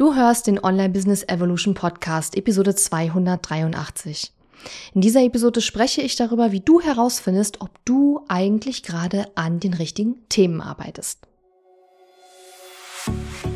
Du hörst den Online Business Evolution Podcast, Episode 283. In dieser Episode spreche ich darüber, wie du herausfindest, ob du eigentlich gerade an den richtigen Themen arbeitest.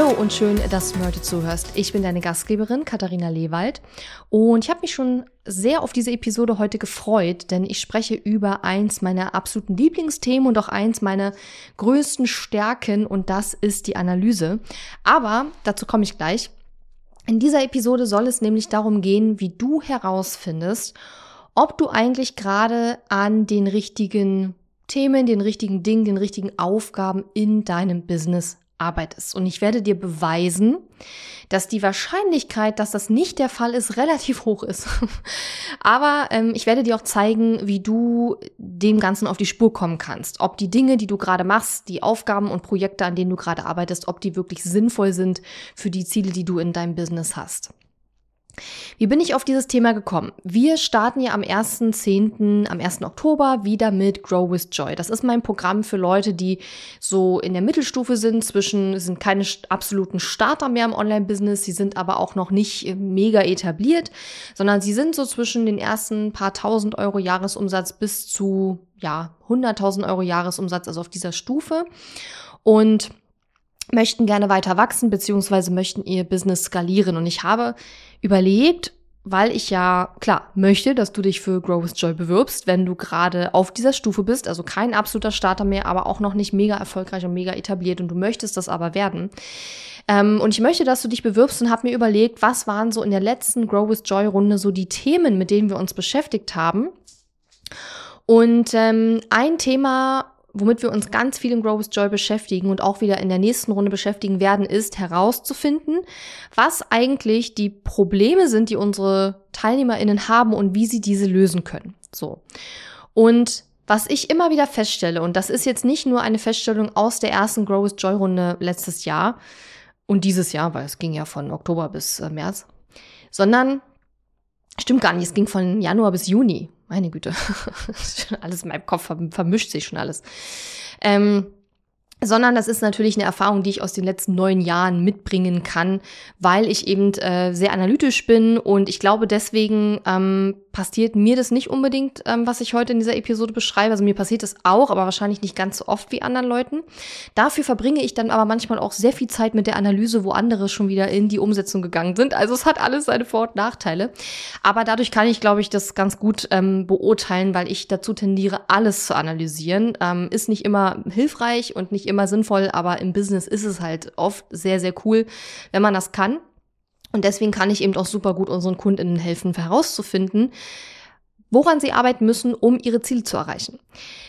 Hallo und schön, dass du mir heute zuhörst. Ich bin deine Gastgeberin Katharina Lewald und ich habe mich schon sehr auf diese Episode heute gefreut, denn ich spreche über eins meiner absoluten Lieblingsthemen und auch eins meiner größten Stärken und das ist die Analyse. Aber dazu komme ich gleich. In dieser Episode soll es nämlich darum gehen, wie du herausfindest, ob du eigentlich gerade an den richtigen Themen, den richtigen Dingen, den richtigen Aufgaben in deinem Business arbeitest. Und ich werde dir beweisen, dass die Wahrscheinlichkeit, dass das nicht der Fall ist, relativ hoch ist. Aber ähm, ich werde dir auch zeigen, wie du dem Ganzen auf die Spur kommen kannst. Ob die Dinge, die du gerade machst, die Aufgaben und Projekte, an denen du gerade arbeitest, ob die wirklich sinnvoll sind für die Ziele, die du in deinem Business hast. Wie bin ich auf dieses Thema gekommen? Wir starten ja am 1.10., am 1. Oktober wieder mit Grow with Joy. Das ist mein Programm für Leute, die so in der Mittelstufe sind, zwischen, sind keine absoluten Starter mehr im Online-Business, sie sind aber auch noch nicht äh, mega etabliert, sondern sie sind so zwischen den ersten paar tausend Euro Jahresumsatz bis zu, ja, 100.000 Euro Jahresumsatz, also auf dieser Stufe. Und möchten gerne weiter wachsen, beziehungsweise möchten ihr Business skalieren. Und ich habe überlegt, weil ich ja, klar, möchte, dass du dich für Grow with Joy bewirbst, wenn du gerade auf dieser Stufe bist, also kein absoluter Starter mehr, aber auch noch nicht mega erfolgreich und mega etabliert und du möchtest das aber werden. Ähm, und ich möchte, dass du dich bewirbst und habe mir überlegt, was waren so in der letzten Grow with Joy Runde so die Themen, mit denen wir uns beschäftigt haben. Und ähm, ein Thema womit wir uns ganz viel im Grow with Joy beschäftigen und auch wieder in der nächsten Runde beschäftigen werden, ist herauszufinden, was eigentlich die Probleme sind, die unsere TeilnehmerInnen haben und wie sie diese lösen können. So. Und was ich immer wieder feststelle, und das ist jetzt nicht nur eine Feststellung aus der ersten Grow with Joy Runde letztes Jahr und dieses Jahr, weil es ging ja von Oktober bis äh, März, sondern stimmt gar nicht, es ging von Januar bis Juni. Meine Güte, alles in meinem Kopf vermischt sich schon alles. Ähm, sondern das ist natürlich eine Erfahrung, die ich aus den letzten neun Jahren mitbringen kann, weil ich eben äh, sehr analytisch bin und ich glaube, deswegen ähm, passiert mir das nicht unbedingt, ähm, was ich heute in dieser Episode beschreibe. Also mir passiert das auch, aber wahrscheinlich nicht ganz so oft wie anderen Leuten. Dafür verbringe ich dann aber manchmal auch sehr viel Zeit mit der Analyse, wo andere schon wieder in die Umsetzung gegangen sind. Also es hat alles seine Vor- und Nachteile. Aber dadurch kann ich, glaube ich, das ganz gut ähm, beurteilen, weil ich dazu tendiere, alles zu analysieren. Ähm, ist nicht immer hilfreich und nicht immer sinnvoll, aber im Business ist es halt oft sehr, sehr cool, wenn man das kann. Und deswegen kann ich eben auch super gut unseren KundInnen helfen, herauszufinden, woran sie arbeiten müssen, um ihre Ziele zu erreichen.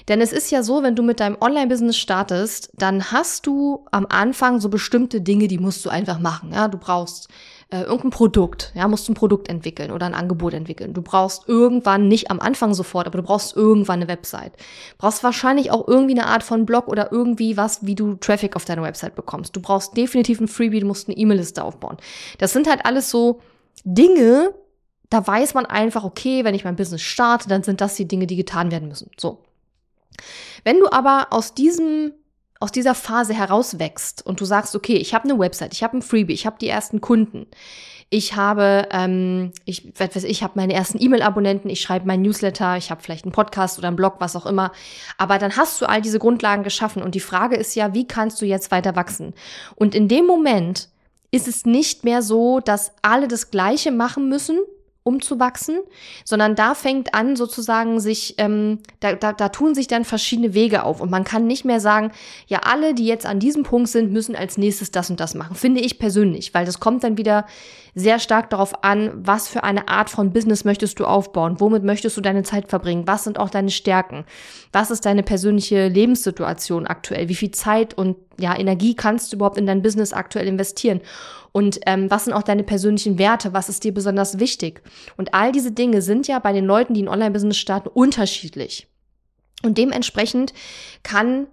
Denn es ist ja so, wenn du mit deinem Online-Business startest, dann hast du am Anfang so bestimmte Dinge, die musst du einfach machen. Ja, du brauchst äh, irgendein Produkt, ja, musst du ein Produkt entwickeln oder ein Angebot entwickeln. Du brauchst irgendwann, nicht am Anfang sofort, aber du brauchst irgendwann eine Website. Brauchst wahrscheinlich auch irgendwie eine Art von Blog oder irgendwie was, wie du Traffic auf deine Website bekommst. Du brauchst definitiv ein Freebie, du musst eine E-Mail-Liste aufbauen. Das sind halt alles so Dinge, da weiß man einfach, okay, wenn ich mein Business starte, dann sind das die Dinge, die getan werden müssen. So. Wenn du aber aus diesem aus dieser Phase herauswächst und du sagst, okay, ich habe eine Website, ich habe ein Freebie, ich habe die ersten Kunden, ich habe, ähm, ich weiß, ich habe meine ersten E-Mail-Abonnenten, ich schreibe meinen Newsletter, ich habe vielleicht einen Podcast oder einen Blog, was auch immer. Aber dann hast du all diese Grundlagen geschaffen und die Frage ist ja, wie kannst du jetzt weiter wachsen? Und in dem Moment ist es nicht mehr so, dass alle das Gleiche machen müssen, um zu wachsen, sondern da fängt an sozusagen sich, ähm, da, da, da tun sich dann verschiedene Wege auf. Und man kann nicht mehr sagen, ja alle, die jetzt an diesem Punkt sind, müssen als nächstes das und das machen, finde ich persönlich, weil das kommt dann wieder sehr stark darauf an, was für eine Art von Business möchtest du aufbauen, womit möchtest du deine Zeit verbringen, was sind auch deine Stärken, was ist deine persönliche Lebenssituation aktuell, wie viel Zeit und ja, Energie kannst du überhaupt in dein Business aktuell investieren? Und ähm, was sind auch deine persönlichen Werte, was ist dir besonders wichtig. Und all diese Dinge sind ja bei den Leuten, die ein Online-Business starten, unterschiedlich. Und dementsprechend kann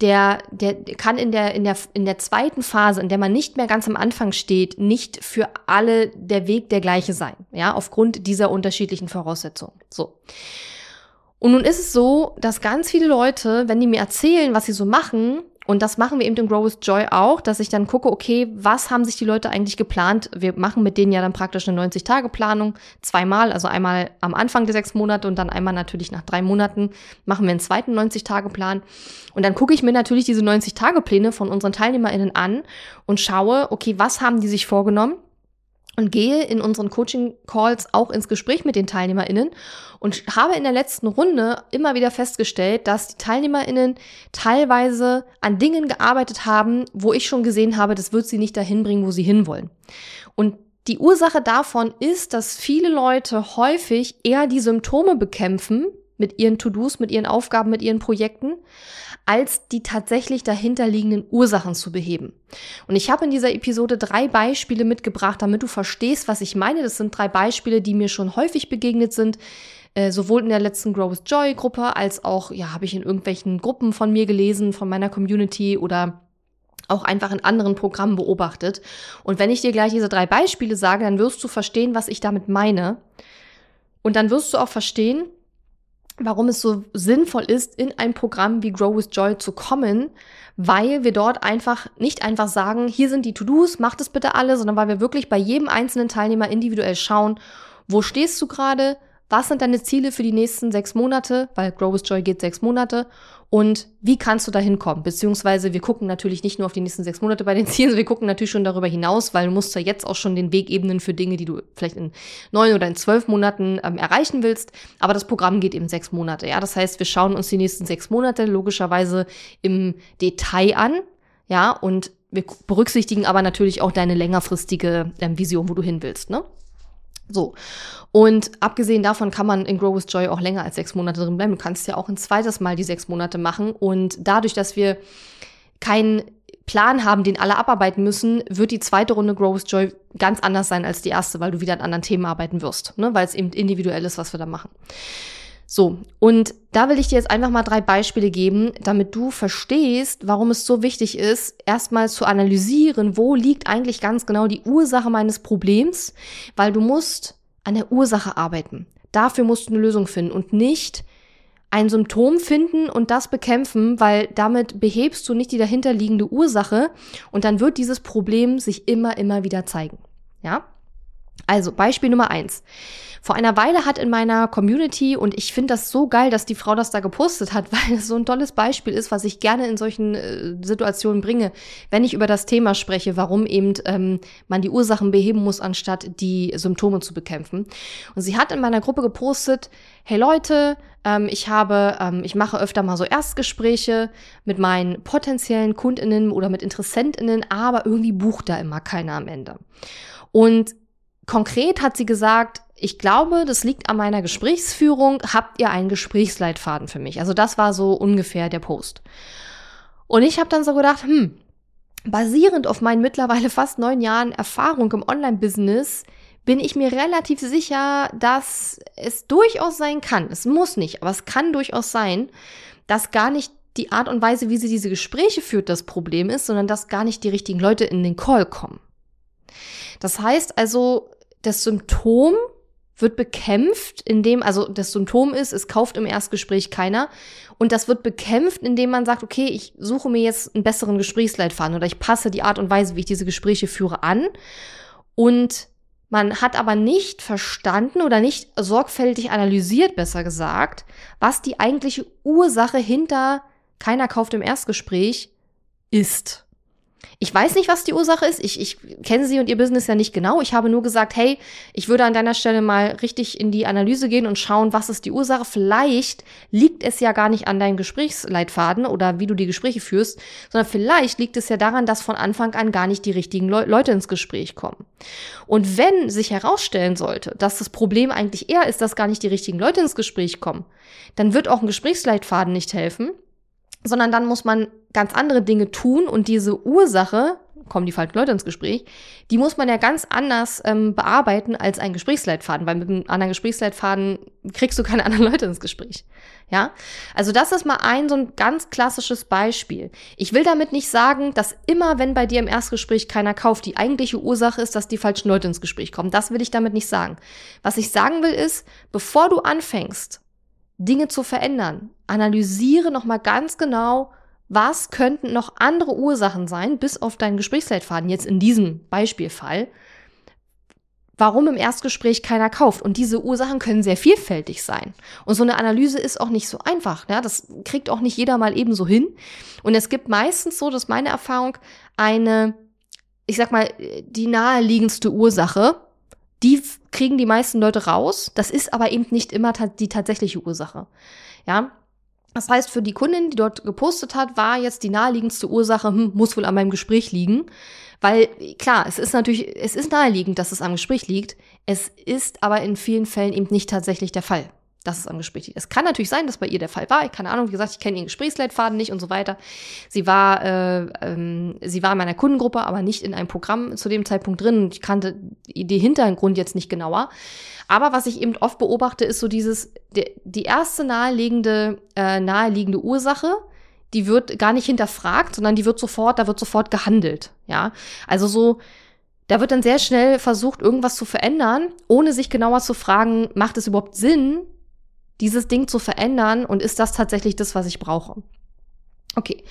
der, der kann in der, in der, in der zweiten Phase, in der man nicht mehr ganz am Anfang steht, nicht für alle der Weg der gleiche sein, ja, aufgrund dieser unterschiedlichen Voraussetzungen. So. Und nun ist es so, dass ganz viele Leute, wenn die mir erzählen, was sie so machen, und das machen wir eben im Grow with Joy auch, dass ich dann gucke, okay, was haben sich die Leute eigentlich geplant? Wir machen mit denen ja dann praktisch eine 90-Tage-Planung zweimal, also einmal am Anfang der sechs Monate und dann einmal natürlich nach drei Monaten machen wir einen zweiten 90-Tage-Plan. Und dann gucke ich mir natürlich diese 90-Tage-Pläne von unseren TeilnehmerInnen an und schaue, okay, was haben die sich vorgenommen? Und gehe in unseren Coaching-Calls auch ins Gespräch mit den TeilnehmerInnen und habe in der letzten Runde immer wieder festgestellt, dass die TeilnehmerInnen teilweise an Dingen gearbeitet haben, wo ich schon gesehen habe, das wird sie nicht dahin bringen, wo sie hinwollen. Und die Ursache davon ist, dass viele Leute häufig eher die Symptome bekämpfen mit ihren To-Dos, mit ihren Aufgaben, mit ihren Projekten, als die tatsächlich dahinterliegenden Ursachen zu beheben. Und ich habe in dieser Episode drei Beispiele mitgebracht, damit du verstehst, was ich meine. Das sind drei Beispiele, die mir schon häufig begegnet sind, äh, sowohl in der letzten Grow with Joy Gruppe als auch, ja, habe ich in irgendwelchen Gruppen von mir gelesen, von meiner Community oder auch einfach in anderen Programmen beobachtet. Und wenn ich dir gleich diese drei Beispiele sage, dann wirst du verstehen, was ich damit meine. Und dann wirst du auch verstehen, warum es so sinnvoll ist, in ein Programm wie Grow with Joy zu kommen, weil wir dort einfach nicht einfach sagen, hier sind die To-Dos, macht es bitte alle, sondern weil wir wirklich bei jedem einzelnen Teilnehmer individuell schauen, wo stehst du gerade, was sind deine Ziele für die nächsten sechs Monate, weil Grow with Joy geht sechs Monate und wie kannst du da hinkommen? Beziehungsweise wir gucken natürlich nicht nur auf die nächsten sechs Monate bei den Zielen, wir gucken natürlich schon darüber hinaus, weil du musst ja jetzt auch schon den Weg ebnen für Dinge, die du vielleicht in neun oder in zwölf Monaten ähm, erreichen willst. Aber das Programm geht eben sechs Monate. Ja, das heißt, wir schauen uns die nächsten sechs Monate logischerweise im Detail an. Ja, und wir berücksichtigen aber natürlich auch deine längerfristige ähm, Vision, wo du hin willst. Ne? So. Und abgesehen davon kann man in Grow with Joy auch länger als sechs Monate drin bleiben. Du kannst ja auch ein zweites Mal die sechs Monate machen. Und dadurch, dass wir keinen Plan haben, den alle abarbeiten müssen, wird die zweite Runde Grow with Joy ganz anders sein als die erste, weil du wieder an anderen Themen arbeiten wirst, ne? weil es eben individuell ist, was wir da machen. So, und da will ich dir jetzt einfach mal drei Beispiele geben, damit du verstehst, warum es so wichtig ist, erstmal zu analysieren, wo liegt eigentlich ganz genau die Ursache meines Problems, weil du musst an der Ursache arbeiten. Dafür musst du eine Lösung finden und nicht ein Symptom finden und das bekämpfen, weil damit behebst du nicht die dahinterliegende Ursache und dann wird dieses Problem sich immer, immer wieder zeigen. Ja? Also Beispiel Nummer eins. Vor einer Weile hat in meiner Community, und ich finde das so geil, dass die Frau das da gepostet hat, weil es so ein tolles Beispiel ist, was ich gerne in solchen äh, Situationen bringe, wenn ich über das Thema spreche, warum eben ähm, man die Ursachen beheben muss, anstatt die Symptome zu bekämpfen. Und sie hat in meiner Gruppe gepostet, hey Leute, ähm, ich habe, ähm, ich mache öfter mal so Erstgespräche mit meinen potenziellen KundInnen oder mit InteressentInnen, aber irgendwie bucht da immer keiner am Ende. Und Konkret hat sie gesagt, ich glaube, das liegt an meiner Gesprächsführung. Habt ihr einen Gesprächsleitfaden für mich? Also das war so ungefähr der Post. Und ich habe dann so gedacht, hm, basierend auf meinen mittlerweile fast neun Jahren Erfahrung im Online-Business bin ich mir relativ sicher, dass es durchaus sein kann, es muss nicht, aber es kann durchaus sein, dass gar nicht die Art und Weise, wie sie diese Gespräche führt, das Problem ist, sondern dass gar nicht die richtigen Leute in den Call kommen. Das heißt also, das Symptom wird bekämpft, indem, also das Symptom ist, es kauft im Erstgespräch keiner. Und das wird bekämpft, indem man sagt, okay, ich suche mir jetzt einen besseren Gesprächsleitfaden oder ich passe die Art und Weise, wie ich diese Gespräche führe, an. Und man hat aber nicht verstanden oder nicht sorgfältig analysiert, besser gesagt, was die eigentliche Ursache hinter keiner kauft im Erstgespräch ist. Ich weiß nicht, was die Ursache ist. Ich, ich kenne sie und ihr Business ja nicht genau. Ich habe nur gesagt, hey, ich würde an deiner Stelle mal richtig in die Analyse gehen und schauen, was ist die Ursache. Vielleicht liegt es ja gar nicht an deinem Gesprächsleitfaden oder wie du die Gespräche führst, sondern vielleicht liegt es ja daran, dass von Anfang an gar nicht die richtigen Le Leute ins Gespräch kommen. Und wenn sich herausstellen sollte, dass das Problem eigentlich eher ist, dass gar nicht die richtigen Leute ins Gespräch kommen, dann wird auch ein Gesprächsleitfaden nicht helfen, sondern dann muss man ganz andere Dinge tun und diese Ursache, kommen die falschen Leute ins Gespräch, die muss man ja ganz anders ähm, bearbeiten als ein Gesprächsleitfaden, weil mit einem anderen Gesprächsleitfaden kriegst du keine anderen Leute ins Gespräch. Ja, also das ist mal ein so ein ganz klassisches Beispiel. Ich will damit nicht sagen, dass immer, wenn bei dir im Erstgespräch keiner kauft, die eigentliche Ursache ist, dass die falschen Leute ins Gespräch kommen. Das will ich damit nicht sagen. Was ich sagen will ist, bevor du anfängst, Dinge zu verändern, analysiere nochmal ganz genau, was könnten noch andere Ursachen sein, bis auf deinen Gesprächsleitfaden, jetzt in diesem Beispielfall, warum im Erstgespräch keiner kauft. Und diese Ursachen können sehr vielfältig sein. Und so eine Analyse ist auch nicht so einfach. Ja? Das kriegt auch nicht jeder mal ebenso hin. Und es gibt meistens so, dass meine Erfahrung eine, ich sag mal, die naheliegendste Ursache, die kriegen die meisten Leute raus. Das ist aber eben nicht immer die tatsächliche Ursache. Ja, das heißt, für die Kundin, die dort gepostet hat, war jetzt die naheliegendste Ursache, hm, muss wohl an meinem Gespräch liegen. Weil, klar, es ist natürlich, es ist naheliegend, dass es am Gespräch liegt. Es ist aber in vielen Fällen eben nicht tatsächlich der Fall dass es am Gespräch liegt. Es kann natürlich sein, dass bei ihr der Fall war. Ich keine Ahnung, wie gesagt, ich kenne ihren Gesprächsleitfaden nicht und so weiter. Sie war, äh, ähm, sie war in meiner Kundengruppe, aber nicht in einem Programm zu dem Zeitpunkt drin. Ich kannte die Hintergrund jetzt nicht genauer. Aber was ich eben oft beobachte, ist so dieses, die, die erste naheliegende, äh, naheliegende Ursache, die wird gar nicht hinterfragt, sondern die wird sofort, da wird sofort gehandelt. Ja, also so, da wird dann sehr schnell versucht, irgendwas zu verändern, ohne sich genauer zu fragen, macht es überhaupt Sinn, dieses Ding zu verändern und ist das tatsächlich das, was ich brauche? Okay.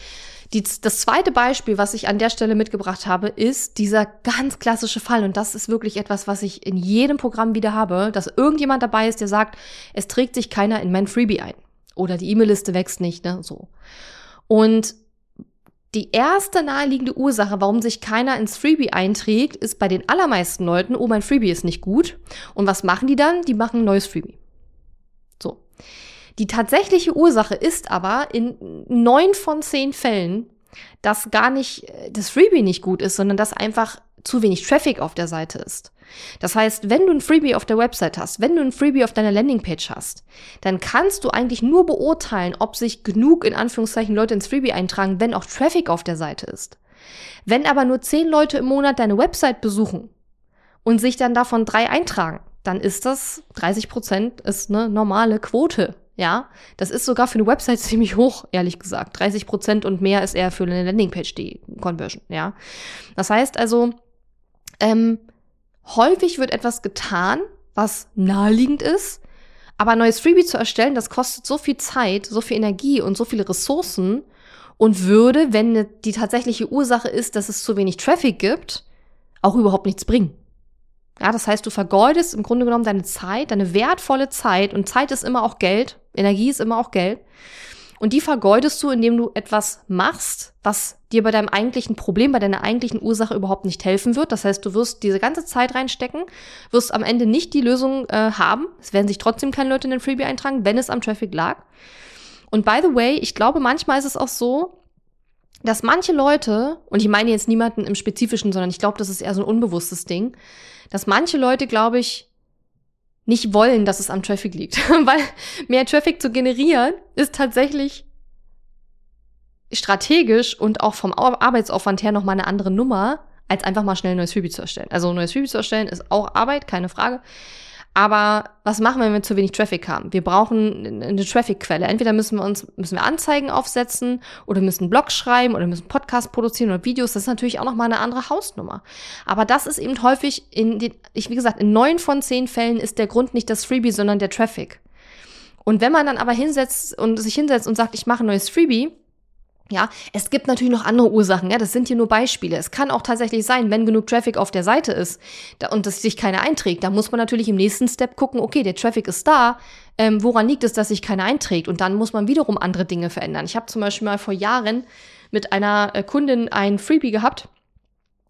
Die, das zweite Beispiel, was ich an der Stelle mitgebracht habe, ist dieser ganz klassische Fall. Und das ist wirklich etwas, was ich in jedem Programm wieder habe, dass irgendjemand dabei ist, der sagt, es trägt sich keiner in mein Freebie ein. Oder die E-Mail-Liste wächst nicht, ne, so. Und die erste naheliegende Ursache, warum sich keiner ins Freebie einträgt, ist bei den allermeisten Leuten, oh, mein Freebie ist nicht gut. Und was machen die dann? Die machen ein neues Freebie. Die tatsächliche Ursache ist aber in neun von zehn Fällen, dass gar nicht das Freebie nicht gut ist, sondern dass einfach zu wenig Traffic auf der Seite ist. Das heißt, wenn du ein Freebie auf der Website hast, wenn du ein Freebie auf deiner Landingpage hast, dann kannst du eigentlich nur beurteilen, ob sich genug in Anführungszeichen Leute ins Freebie eintragen, wenn auch Traffic auf der Seite ist. Wenn aber nur zehn Leute im Monat deine Website besuchen und sich dann davon drei eintragen, dann ist das 30 Prozent ist eine normale Quote. Ja, das ist sogar für eine Website ziemlich hoch, ehrlich gesagt. 30 Prozent und mehr ist eher für eine Landingpage die Conversion. Ja, das heißt also, ähm, häufig wird etwas getan, was naheliegend ist, aber ein neues Freebie zu erstellen, das kostet so viel Zeit, so viel Energie und so viele Ressourcen und würde, wenn die tatsächliche Ursache ist, dass es zu wenig Traffic gibt, auch überhaupt nichts bringen. Ja, das heißt, du vergeudest im Grunde genommen deine Zeit, deine wertvolle Zeit und Zeit ist immer auch Geld, Energie ist immer auch Geld. Und die vergeudest du, indem du etwas machst, was dir bei deinem eigentlichen Problem, bei deiner eigentlichen Ursache überhaupt nicht helfen wird. Das heißt, du wirst diese ganze Zeit reinstecken, wirst am Ende nicht die Lösung äh, haben. Es werden sich trotzdem keine Leute in den Freebie eintragen, wenn es am Traffic lag. Und by the way, ich glaube, manchmal ist es auch so, dass manche Leute, und ich meine jetzt niemanden im Spezifischen, sondern ich glaube, das ist eher so ein unbewusstes Ding, dass manche Leute, glaube ich, nicht wollen, dass es am Traffic liegt. Weil mehr Traffic zu generieren ist tatsächlich strategisch und auch vom Arbeitsaufwand her nochmal eine andere Nummer, als einfach mal schnell ein neues Freebie zu erstellen. Also ein neues Freebie zu erstellen ist auch Arbeit, keine Frage. Aber was machen wir, wenn wir zu wenig Traffic haben? Wir brauchen eine Traffic-Quelle. Entweder müssen wir uns, müssen wir Anzeigen aufsetzen oder müssen Blog schreiben oder müssen Podcast produzieren oder Videos. Das ist natürlich auch nochmal eine andere Hausnummer. Aber das ist eben häufig in den, ich, wie gesagt, in neun von zehn Fällen ist der Grund nicht das Freebie, sondern der Traffic. Und wenn man dann aber hinsetzt und sich hinsetzt und sagt, ich mache ein neues Freebie, ja, es gibt natürlich noch andere Ursachen, ja, das sind hier nur Beispiele. Es kann auch tatsächlich sein, wenn genug Traffic auf der Seite ist und dass sich keiner einträgt, da muss man natürlich im nächsten Step gucken, okay, der Traffic ist da, ähm, woran liegt es, dass sich keiner einträgt? Und dann muss man wiederum andere Dinge verändern. Ich habe zum Beispiel mal vor Jahren mit einer äh, Kundin ein Freebie gehabt.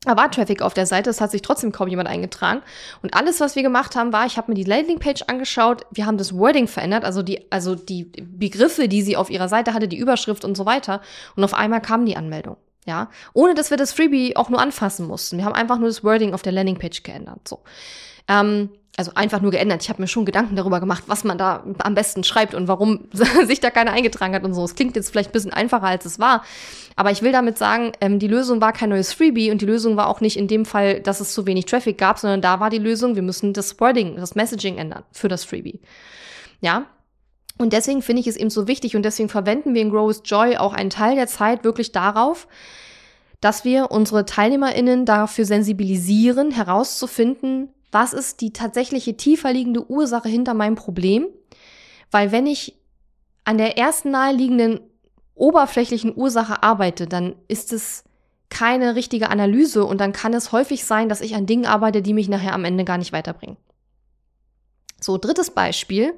Da war Traffic auf der Seite, es hat sich trotzdem kaum jemand eingetragen. Und alles, was wir gemacht haben, war, ich habe mir die Landingpage angeschaut, wir haben das Wording verändert, also die, also die Begriffe, die sie auf ihrer Seite hatte, die Überschrift und so weiter. Und auf einmal kam die Anmeldung. Ja, ohne dass wir das Freebie auch nur anfassen mussten. Wir haben einfach nur das Wording auf der Landingpage geändert. So. Ähm, also einfach nur geändert. Ich habe mir schon Gedanken darüber gemacht, was man da am besten schreibt und warum sich da keiner eingetragen hat und so. Es klingt jetzt vielleicht ein bisschen einfacher, als es war. Aber ich will damit sagen, ähm, die Lösung war kein neues Freebie und die Lösung war auch nicht in dem Fall, dass es zu wenig Traffic gab, sondern da war die Lösung, wir müssen das Wording, das Messaging ändern für das Freebie. Ja, und deswegen finde ich es eben so wichtig und deswegen verwenden wir in Grow with Joy auch einen Teil der Zeit wirklich darauf, dass wir unsere TeilnehmerInnen dafür sensibilisieren, herauszufinden, was ist die tatsächliche tiefer liegende Ursache hinter meinem Problem? Weil wenn ich an der ersten naheliegenden oberflächlichen Ursache arbeite, dann ist es keine richtige Analyse und dann kann es häufig sein, dass ich an Dingen arbeite, die mich nachher am Ende gar nicht weiterbringen. So, drittes Beispiel.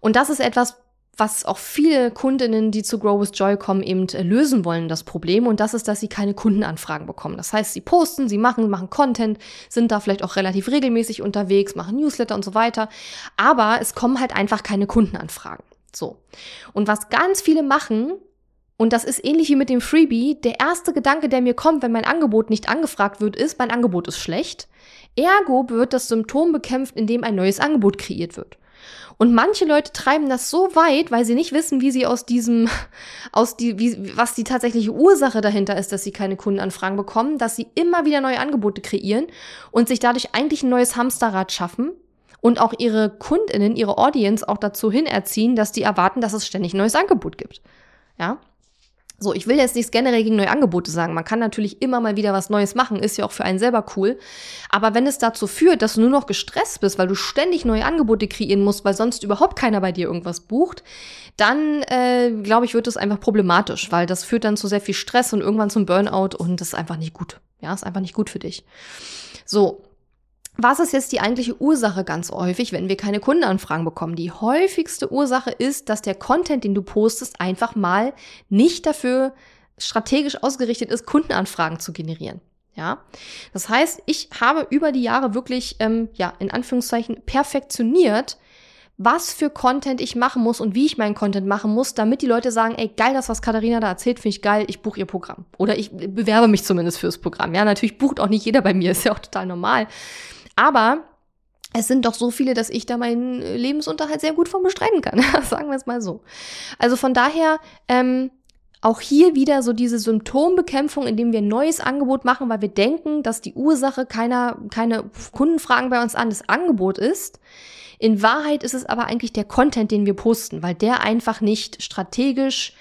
Und das ist etwas, was auch viele Kundinnen, die zu Grow with Joy kommen, eben äh, lösen wollen, das Problem. Und das ist, dass sie keine Kundenanfragen bekommen. Das heißt, sie posten, sie machen, machen Content, sind da vielleicht auch relativ regelmäßig unterwegs, machen Newsletter und so weiter. Aber es kommen halt einfach keine Kundenanfragen. So. Und was ganz viele machen, und das ist ähnlich wie mit dem Freebie, der erste Gedanke, der mir kommt, wenn mein Angebot nicht angefragt wird, ist, mein Angebot ist schlecht. Ergo wird das Symptom bekämpft, indem ein neues Angebot kreiert wird. Und manche Leute treiben das so weit, weil sie nicht wissen, wie sie aus diesem, aus die, wie, was die tatsächliche Ursache dahinter ist, dass sie keine Kundenanfragen bekommen, dass sie immer wieder neue Angebote kreieren und sich dadurch eigentlich ein neues Hamsterrad schaffen und auch ihre Kundinnen, ihre Audience auch dazu hin erziehen, dass die erwarten, dass es ständig ein neues Angebot gibt. Ja. So, ich will jetzt nichts generell gegen neue Angebote sagen. Man kann natürlich immer mal wieder was Neues machen, ist ja auch für einen selber cool. Aber wenn es dazu führt, dass du nur noch gestresst bist, weil du ständig neue Angebote kreieren musst, weil sonst überhaupt keiner bei dir irgendwas bucht, dann äh, glaube ich, wird es einfach problematisch, weil das führt dann zu sehr viel Stress und irgendwann zum Burnout und das ist einfach nicht gut. Ja, ist einfach nicht gut für dich. So, was ist jetzt die eigentliche Ursache ganz häufig, wenn wir keine Kundenanfragen bekommen? Die häufigste Ursache ist, dass der Content, den du postest, einfach mal nicht dafür strategisch ausgerichtet ist, Kundenanfragen zu generieren. Ja, das heißt, ich habe über die Jahre wirklich, ähm, ja, in Anführungszeichen perfektioniert, was für Content ich machen muss und wie ich meinen Content machen muss, damit die Leute sagen, ey, geil, das, was Katharina da erzählt, finde ich geil, ich buche ihr Programm. Oder ich bewerbe mich zumindest fürs Programm. Ja, natürlich bucht auch nicht jeder bei mir, ist ja auch total normal. Aber es sind doch so viele, dass ich da meinen Lebensunterhalt sehr gut von bestreiten kann. Sagen wir es mal so. Also von daher, ähm, auch hier wieder so diese Symptombekämpfung, indem wir ein neues Angebot machen, weil wir denken, dass die Ursache keiner, keine Kundenfragen bei uns an das Angebot ist. In Wahrheit ist es aber eigentlich der Content, den wir posten, weil der einfach nicht strategisch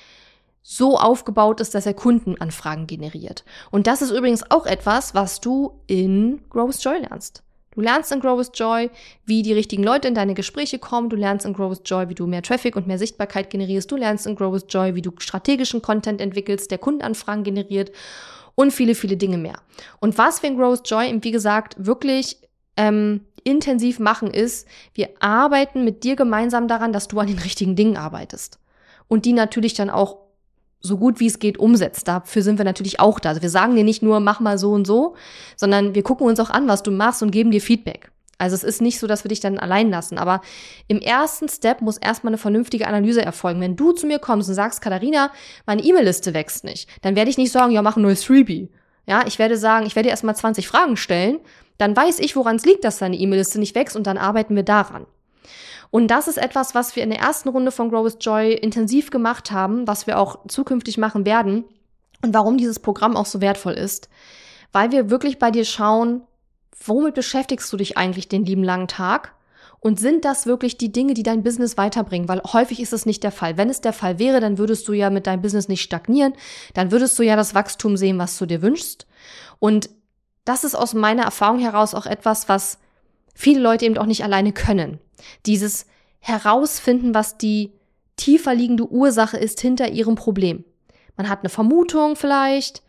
so aufgebaut ist, dass er Kundenanfragen generiert. Und das ist übrigens auch etwas, was du in Growth Joy lernst. Du lernst in Grow with Joy, wie die richtigen Leute in deine Gespräche kommen. Du lernst in Grow with Joy, wie du mehr Traffic und mehr Sichtbarkeit generierst. Du lernst in Grow with Joy, wie du strategischen Content entwickelst, der Kundenanfragen generiert und viele, viele Dinge mehr. Und was wir in Grow with Joy, wie gesagt, wirklich ähm, intensiv machen, ist, wir arbeiten mit dir gemeinsam daran, dass du an den richtigen Dingen arbeitest. Und die natürlich dann auch so gut wie es geht umsetzt. Dafür sind wir natürlich auch da. Also wir sagen dir nicht nur, mach mal so und so, sondern wir gucken uns auch an, was du machst und geben dir Feedback. Also es ist nicht so, dass wir dich dann allein lassen. Aber im ersten Step muss erstmal eine vernünftige Analyse erfolgen. Wenn du zu mir kommst und sagst, Katharina, meine E-Mail-Liste wächst nicht, dann werde ich nicht sagen, ja, mach ein neues Freebie. Ja, ich werde sagen, ich werde erstmal 20 Fragen stellen, dann weiß ich, woran es liegt, dass deine E-Mail-Liste nicht wächst und dann arbeiten wir daran. Und das ist etwas, was wir in der ersten Runde von Grow with Joy intensiv gemacht haben, was wir auch zukünftig machen werden und warum dieses Programm auch so wertvoll ist, weil wir wirklich bei dir schauen, womit beschäftigst du dich eigentlich den lieben langen Tag? Und sind das wirklich die Dinge, die dein Business weiterbringen? Weil häufig ist es nicht der Fall. Wenn es der Fall wäre, dann würdest du ja mit deinem Business nicht stagnieren. Dann würdest du ja das Wachstum sehen, was du dir wünschst. Und das ist aus meiner Erfahrung heraus auch etwas, was viele Leute eben auch nicht alleine können. Dieses herausfinden, was die tiefer liegende Ursache ist hinter ihrem Problem. Man hat eine Vermutung vielleicht,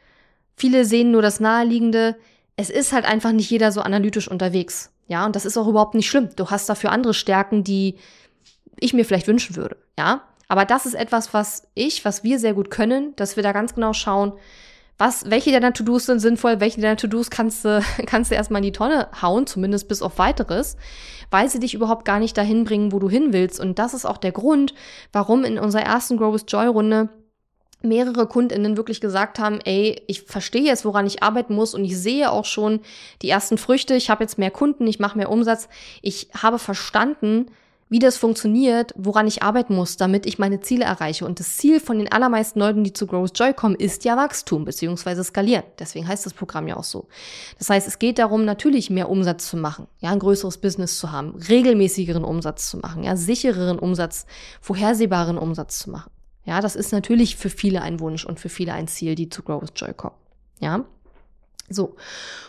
viele sehen nur das Naheliegende. Es ist halt einfach nicht jeder so analytisch unterwegs. Ja, und das ist auch überhaupt nicht schlimm. Du hast dafür andere Stärken, die ich mir vielleicht wünschen würde. Ja, Aber das ist etwas, was ich, was wir sehr gut können, dass wir da ganz genau schauen, was, welche deiner To-Dos sind sinnvoll, welche deiner To-Dos kannst du, kannst du erstmal in die Tonne hauen, zumindest bis auf weiteres, weil sie dich überhaupt gar nicht dahin bringen, wo du hin willst. Und das ist auch der Grund, warum in unserer ersten Grow with Joy Runde mehrere KundInnen wirklich gesagt haben, ey, ich verstehe jetzt, woran ich arbeiten muss und ich sehe auch schon die ersten Früchte. Ich habe jetzt mehr Kunden, ich mache mehr Umsatz. Ich habe verstanden, wie das funktioniert, woran ich arbeiten muss, damit ich meine Ziele erreiche. Und das Ziel von den allermeisten Leuten, die zu Growth Joy kommen, ist ja Wachstum bzw. skalieren. Deswegen heißt das Programm ja auch so. Das heißt, es geht darum, natürlich mehr Umsatz zu machen, ja, ein größeres Business zu haben, regelmäßigeren Umsatz zu machen, ja, sichereren Umsatz, vorhersehbaren Umsatz zu machen. Ja, das ist natürlich für viele ein Wunsch und für viele ein Ziel, die zu Growth Joy kommen. Ja. So.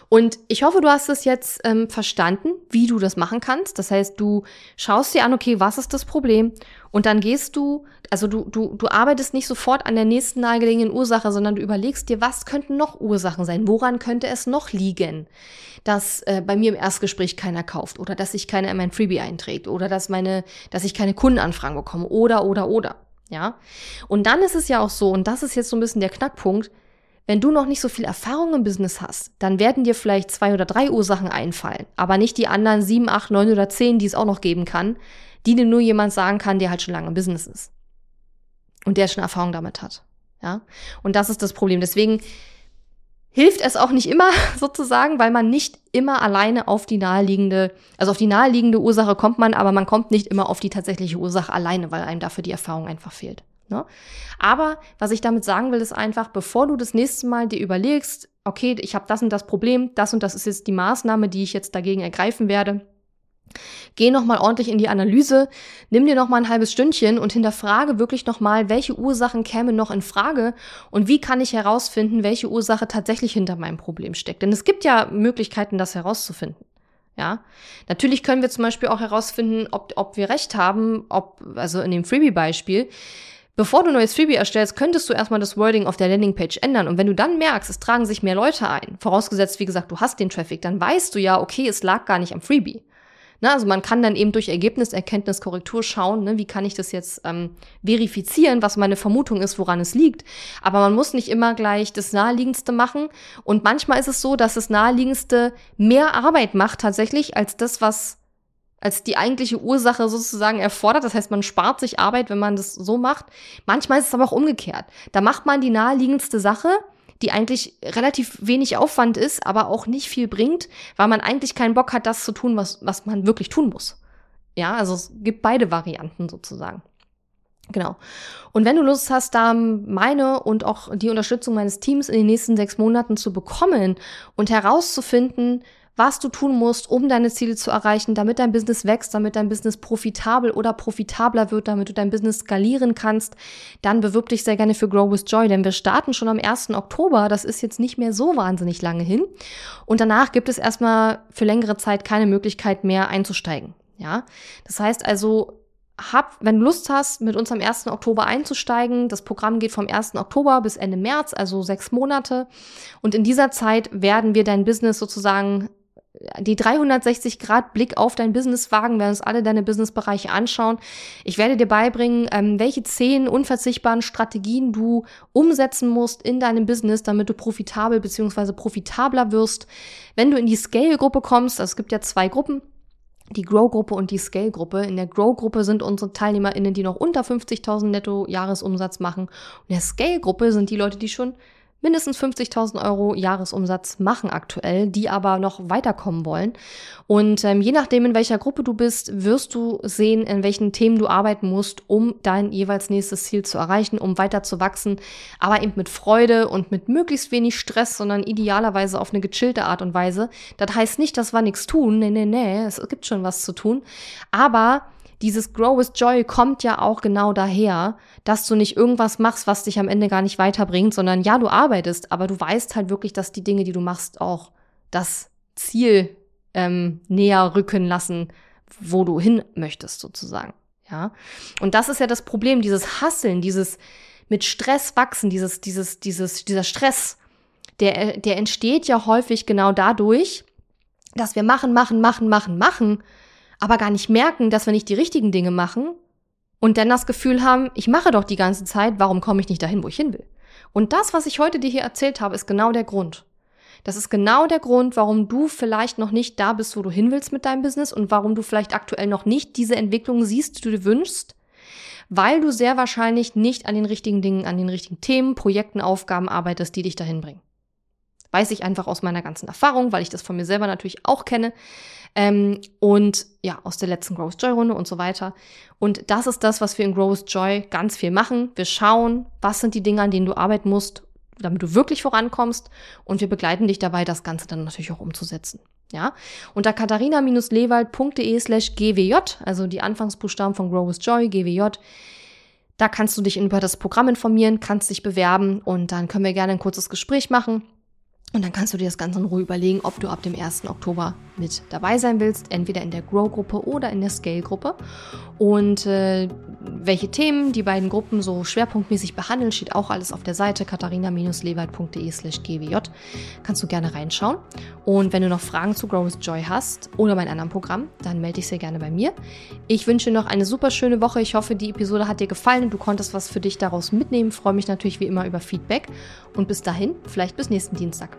Und ich hoffe, du hast es jetzt ähm, verstanden, wie du das machen kannst. Das heißt, du schaust dir an, okay, was ist das Problem? Und dann gehst du, also du, du, du arbeitest nicht sofort an der nächsten nahegelegenen Ursache, sondern du überlegst dir, was könnten noch Ursachen sein? Woran könnte es noch liegen, dass äh, bei mir im Erstgespräch keiner kauft oder dass sich keiner in mein Freebie einträgt oder dass meine, dass ich keine Kundenanfragen bekomme oder, oder, oder. Ja. Und dann ist es ja auch so, und das ist jetzt so ein bisschen der Knackpunkt, wenn du noch nicht so viel Erfahrung im Business hast, dann werden dir vielleicht zwei oder drei Ursachen einfallen, aber nicht die anderen sieben, acht, neun oder zehn, die es auch noch geben kann, die dir nur jemand sagen kann, der halt schon lange im Business ist. Und der schon Erfahrung damit hat. Ja. Und das ist das Problem. Deswegen hilft es auch nicht immer sozusagen, weil man nicht immer alleine auf die naheliegende, also auf die naheliegende Ursache kommt man, aber man kommt nicht immer auf die tatsächliche Ursache alleine, weil einem dafür die Erfahrung einfach fehlt. Ne? Aber was ich damit sagen will, ist einfach, bevor du das nächste Mal dir überlegst, okay, ich habe das und das Problem, das und das ist jetzt die Maßnahme, die ich jetzt dagegen ergreifen werde, Geh nochmal ordentlich in die Analyse, nimm dir nochmal ein halbes Stündchen und hinterfrage wirklich nochmal, welche Ursachen kämen noch in Frage und wie kann ich herausfinden, welche Ursache tatsächlich hinter meinem Problem steckt. Denn es gibt ja Möglichkeiten, das herauszufinden. Ja, natürlich können wir zum Beispiel auch herausfinden, ob, ob wir recht haben, ob, also in dem Freebie-Beispiel, Bevor du ein neues Freebie erstellst, könntest du erstmal das Wording auf der Landingpage ändern. Und wenn du dann merkst, es tragen sich mehr Leute ein, vorausgesetzt, wie gesagt, du hast den Traffic, dann weißt du ja, okay, es lag gar nicht am Freebie. Na, also man kann dann eben durch Ergebniserkenntnis, Korrektur schauen, ne, wie kann ich das jetzt ähm, verifizieren, was meine Vermutung ist, woran es liegt. Aber man muss nicht immer gleich das Naheliegendste machen. Und manchmal ist es so, dass das Naheliegendste mehr Arbeit macht tatsächlich als das, was als die eigentliche Ursache sozusagen erfordert. Das heißt, man spart sich Arbeit, wenn man das so macht. Manchmal ist es aber auch umgekehrt. Da macht man die naheliegendste Sache, die eigentlich relativ wenig Aufwand ist, aber auch nicht viel bringt, weil man eigentlich keinen Bock hat, das zu tun, was, was man wirklich tun muss. Ja, also es gibt beide Varianten sozusagen. Genau. Und wenn du Lust hast, da meine und auch die Unterstützung meines Teams in den nächsten sechs Monaten zu bekommen und herauszufinden, was du tun musst, um deine Ziele zu erreichen, damit dein Business wächst, damit dein Business profitabel oder profitabler wird, damit du dein Business skalieren kannst, dann bewirb dich sehr gerne für Grow with Joy, denn wir starten schon am 1. Oktober. Das ist jetzt nicht mehr so wahnsinnig lange hin. Und danach gibt es erstmal für längere Zeit keine Möglichkeit mehr einzusteigen. Ja, das heißt also, hab, wenn du Lust hast, mit uns am 1. Oktober einzusteigen, das Programm geht vom 1. Oktober bis Ende März, also sechs Monate. Und in dieser Zeit werden wir dein Business sozusagen die 360 Grad Blick auf dein Business wagen, werden uns alle deine Businessbereiche anschauen. Ich werde dir beibringen, ähm, welche zehn unverzichtbaren Strategien du umsetzen musst in deinem Business, damit du profitabel bzw. profitabler wirst. Wenn du in die Scale-Gruppe kommst, also es gibt ja zwei Gruppen, die Grow-Gruppe und die Scale-Gruppe. In der Grow-Gruppe sind unsere TeilnehmerInnen, die noch unter 50.000 netto Jahresumsatz machen. In der Scale-Gruppe sind die Leute, die schon mindestens 50.000 Euro Jahresumsatz machen aktuell, die aber noch weiterkommen wollen. Und ähm, je nachdem, in welcher Gruppe du bist, wirst du sehen, in welchen Themen du arbeiten musst, um dein jeweils nächstes Ziel zu erreichen, um weiter zu wachsen, aber eben mit Freude und mit möglichst wenig Stress, sondern idealerweise auf eine gechillte Art und Weise. Das heißt nicht, dass wir nichts tun. Nee, nee, nee, es gibt schon was zu tun. Aber dieses Grow with Joy kommt ja auch genau daher, dass du nicht irgendwas machst, was dich am Ende gar nicht weiterbringt, sondern ja, du arbeitest, aber du weißt halt wirklich, dass die Dinge, die du machst, auch das Ziel ähm, näher rücken lassen, wo du hin möchtest, sozusagen. Ja. Und das ist ja das Problem, dieses Hasseln, dieses mit Stress wachsen, dieses, dieses, dieses, dieser Stress, der, der entsteht ja häufig genau dadurch, dass wir machen, machen, machen, machen, machen aber gar nicht merken, dass wir nicht die richtigen Dinge machen und dann das Gefühl haben, ich mache doch die ganze Zeit, warum komme ich nicht dahin, wo ich hin will? Und das, was ich heute dir hier erzählt habe, ist genau der Grund. Das ist genau der Grund, warum du vielleicht noch nicht da bist, wo du hin willst mit deinem Business und warum du vielleicht aktuell noch nicht diese Entwicklung siehst, die du dir wünschst, weil du sehr wahrscheinlich nicht an den richtigen Dingen, an den richtigen Themen, Projekten, Aufgaben arbeitest, die dich dahin bringen. Weiß ich einfach aus meiner ganzen Erfahrung, weil ich das von mir selber natürlich auch kenne. Ähm, und ja, aus der letzten Growth Joy Runde und so weiter. Und das ist das, was wir in Growth Joy ganz viel machen. Wir schauen, was sind die Dinge, an denen du arbeiten musst, damit du wirklich vorankommst. Und wir begleiten dich dabei, das Ganze dann natürlich auch umzusetzen. Ja, unter katharina-lewald.de slash gwj, also die Anfangsbuchstaben von Grow with Joy, gwj, da kannst du dich über das Programm informieren, kannst dich bewerben und dann können wir gerne ein kurzes Gespräch machen. Und dann kannst du dir das Ganze in Ruhe überlegen, ob du ab dem 1. Oktober mit dabei sein willst, entweder in der Grow-Gruppe oder in der Scale-Gruppe. Und äh, welche Themen die beiden Gruppen so schwerpunktmäßig behandeln, steht auch alles auf der Seite katharina-lewald.de slash gwj. Kannst du gerne reinschauen. Und wenn du noch Fragen zu Grow with Joy hast oder mein anderen Programm, dann melde dich sehr gerne bei mir. Ich wünsche dir noch eine super schöne Woche. Ich hoffe, die Episode hat dir gefallen und du konntest was für dich daraus mitnehmen. Freue mich natürlich wie immer über Feedback. Und bis dahin, vielleicht bis nächsten Dienstag.